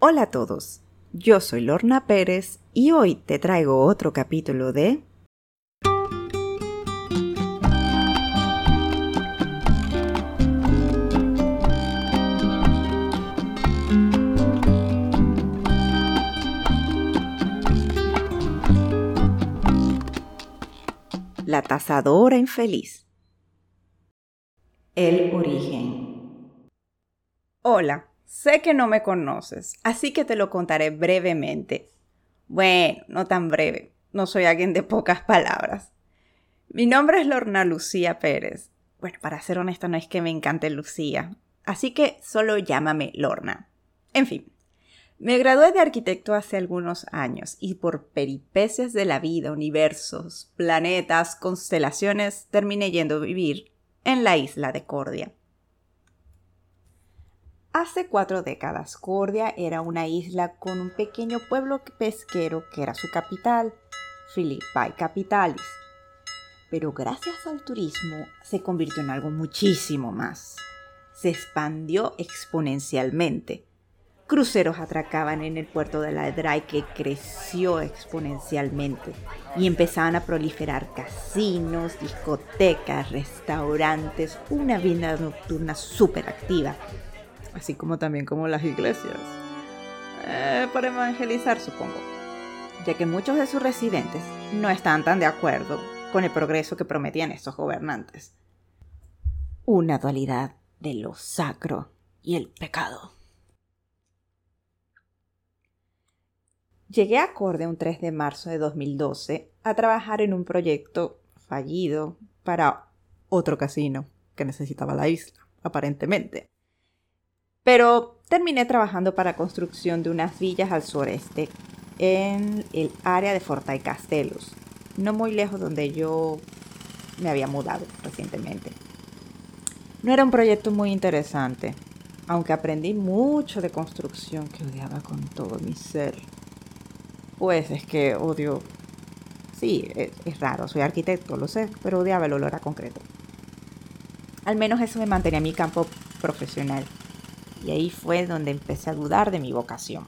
Hola a todos, yo soy Lorna Pérez y hoy te traigo otro capítulo de La tasadora infeliz. El origen. Hola, sé que no me conoces, así que te lo contaré brevemente. Bueno, no tan breve, no soy alguien de pocas palabras. Mi nombre es Lorna Lucía Pérez. Bueno, para ser honesta, no es que me encante Lucía, así que solo llámame Lorna. En fin, me gradué de arquitecto hace algunos años y por peripecias de la vida, universos, planetas, constelaciones, terminé yendo a vivir en la isla de Cordia. Hace cuatro décadas, Cordia era una isla con un pequeño pueblo pesquero que era su capital, Philippi Capitalis. Pero gracias al turismo se convirtió en algo muchísimo más. Se expandió exponencialmente cruceros atracaban en el puerto de la Dry que creció exponencialmente y empezaban a proliferar casinos, discotecas, restaurantes, una vida nocturna súper activa, así como también como las iglesias. Eh, para evangelizar, supongo, ya que muchos de sus residentes no estaban tan de acuerdo con el progreso que prometían estos gobernantes. Una dualidad de lo sacro y el pecado. Llegué a Acorde un 3 de marzo de 2012 a trabajar en un proyecto fallido para otro casino que necesitaba la isla, aparentemente. Pero terminé trabajando para construcción de unas villas al sureste, en el área de Forta y Castelos, no muy lejos donde yo me había mudado recientemente. No era un proyecto muy interesante, aunque aprendí mucho de construcción que odiaba con todo mi ser pues es que odio, sí, es, raro, soy arquitecto, lo sé, pero odiaba el olor a concreto. Al menos eso me mantenía en mi campo profesional. Y ahí fue donde empecé a dudar de mi vocación.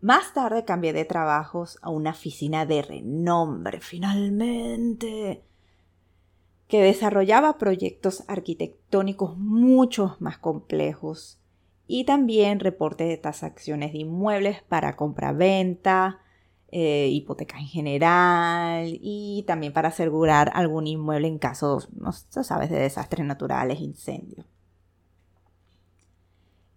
Más tarde cambié de trabajos a una oficina de renombre, finalmente, que desarrollaba proyectos arquitectónicos mucho más complejos y también reporte de transacciones de inmuebles para compra-venta, eh, hipoteca en general y también para asegurar algún inmueble en caso, no sabes, de desastres naturales, incendios.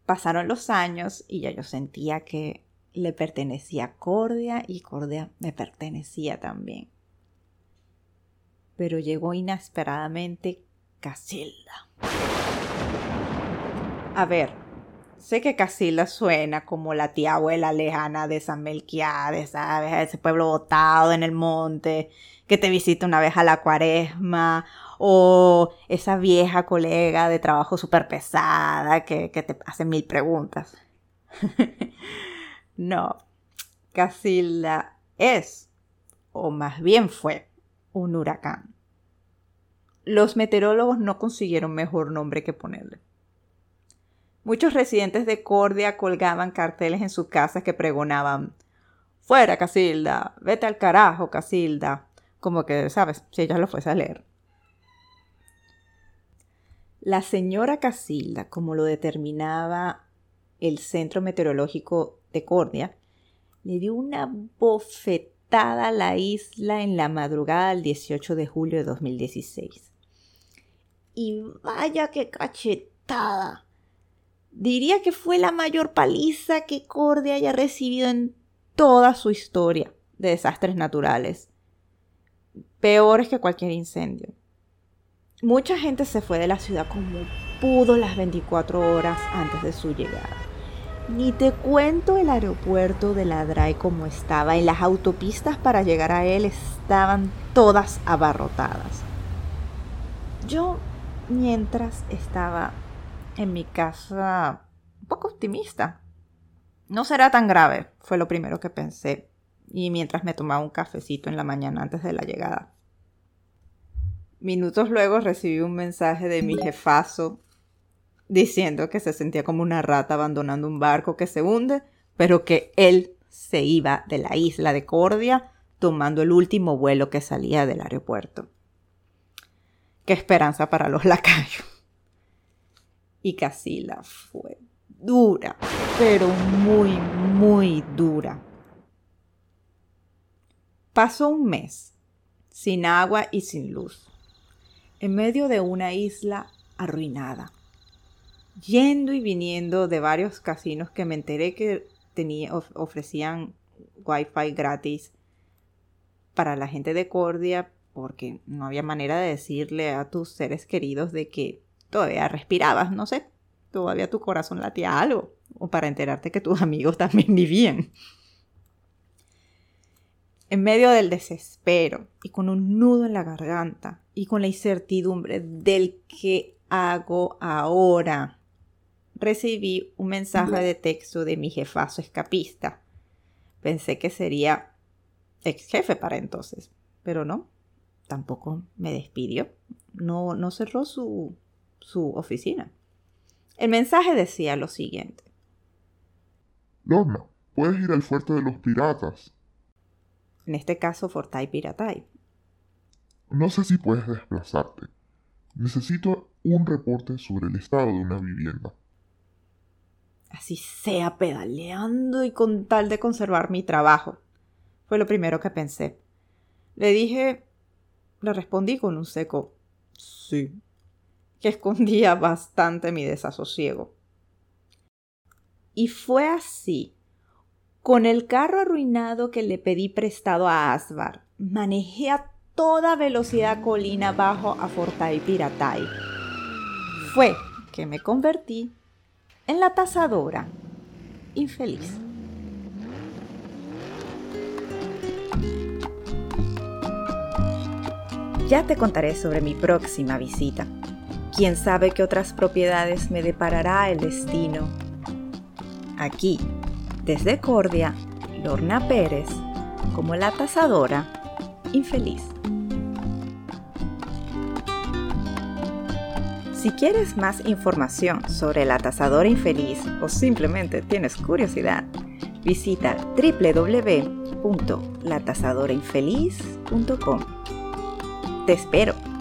Pasaron los años y ya yo sentía que le pertenecía a Cordia y Cordia me pertenecía también. Pero llegó inesperadamente Casilda. A ver, Sé que Casilda suena como la tía abuela lejana de San Melquiades, ¿sabes? Ese pueblo botado en el monte, que te visita una vez a la cuaresma, o esa vieja colega de trabajo súper pesada que, que te hace mil preguntas. no, Casilda es, o más bien fue, un huracán. Los meteorólogos no consiguieron mejor nombre que ponerle. Muchos residentes de Cordia colgaban carteles en sus casas que pregonaban Fuera, Casilda, vete al carajo, Casilda. Como que, ¿sabes? Si ella lo fuese a leer. La señora Casilda, como lo determinaba el Centro Meteorológico de Cordia, le dio una bofetada a la isla en la madrugada del 18 de julio de 2016. Y vaya que cachetada. Diría que fue la mayor paliza que Cordia haya recibido en toda su historia de desastres naturales. Peores que cualquier incendio. Mucha gente se fue de la ciudad como pudo las 24 horas antes de su llegada. Ni te cuento el aeropuerto de Ladray como estaba. En las autopistas para llegar a él estaban todas abarrotadas. Yo, mientras estaba en mi casa un poco optimista. No será tan grave, fue lo primero que pensé, y mientras me tomaba un cafecito en la mañana antes de la llegada. Minutos luego recibí un mensaje de mi jefazo diciendo que se sentía como una rata abandonando un barco que se hunde, pero que él se iba de la isla de Cordia tomando el último vuelo que salía del aeropuerto. Qué esperanza para los lacayos. Y Casila fue dura, pero muy, muy dura. Pasó un mes, sin agua y sin luz, en medio de una isla arruinada, yendo y viniendo de varios casinos que me enteré que tenía, ofrecían wifi gratis para la gente de Cordia, porque no había manera de decirle a tus seres queridos de que todavía respirabas, no sé, todavía tu corazón latía algo, o para enterarte que tus amigos también vivían. En medio del desespero y con un nudo en la garganta y con la incertidumbre del que hago ahora, recibí un mensaje de texto de mi jefazo escapista. Pensé que sería ex jefe para entonces, pero no, tampoco me despidió. No, no cerró su, su oficina. El mensaje decía lo siguiente. Lorna, puedes ir al fuerte de los piratas. En este caso, Fortay Piratay. No sé si puedes desplazarte. Necesito un reporte sobre el estado de una vivienda. Así sea pedaleando y con tal de conservar mi trabajo. Fue lo primero que pensé. Le dije, le respondí con un seco sí que escondía bastante mi desasosiego. Y fue así. Con el carro arruinado que le pedí prestado a Asbar, manejé a toda velocidad colina bajo a Fortay Piratay. Fue que me convertí en la tasadora infeliz. Ya te contaré sobre mi próxima visita. Quién sabe qué otras propiedades me deparará el destino. Aquí, desde Cordia, Lorna Pérez, como la tasadora infeliz. Si quieres más información sobre la tasadora infeliz o simplemente tienes curiosidad, visita www.latasadorainfeliz.com. Te espero.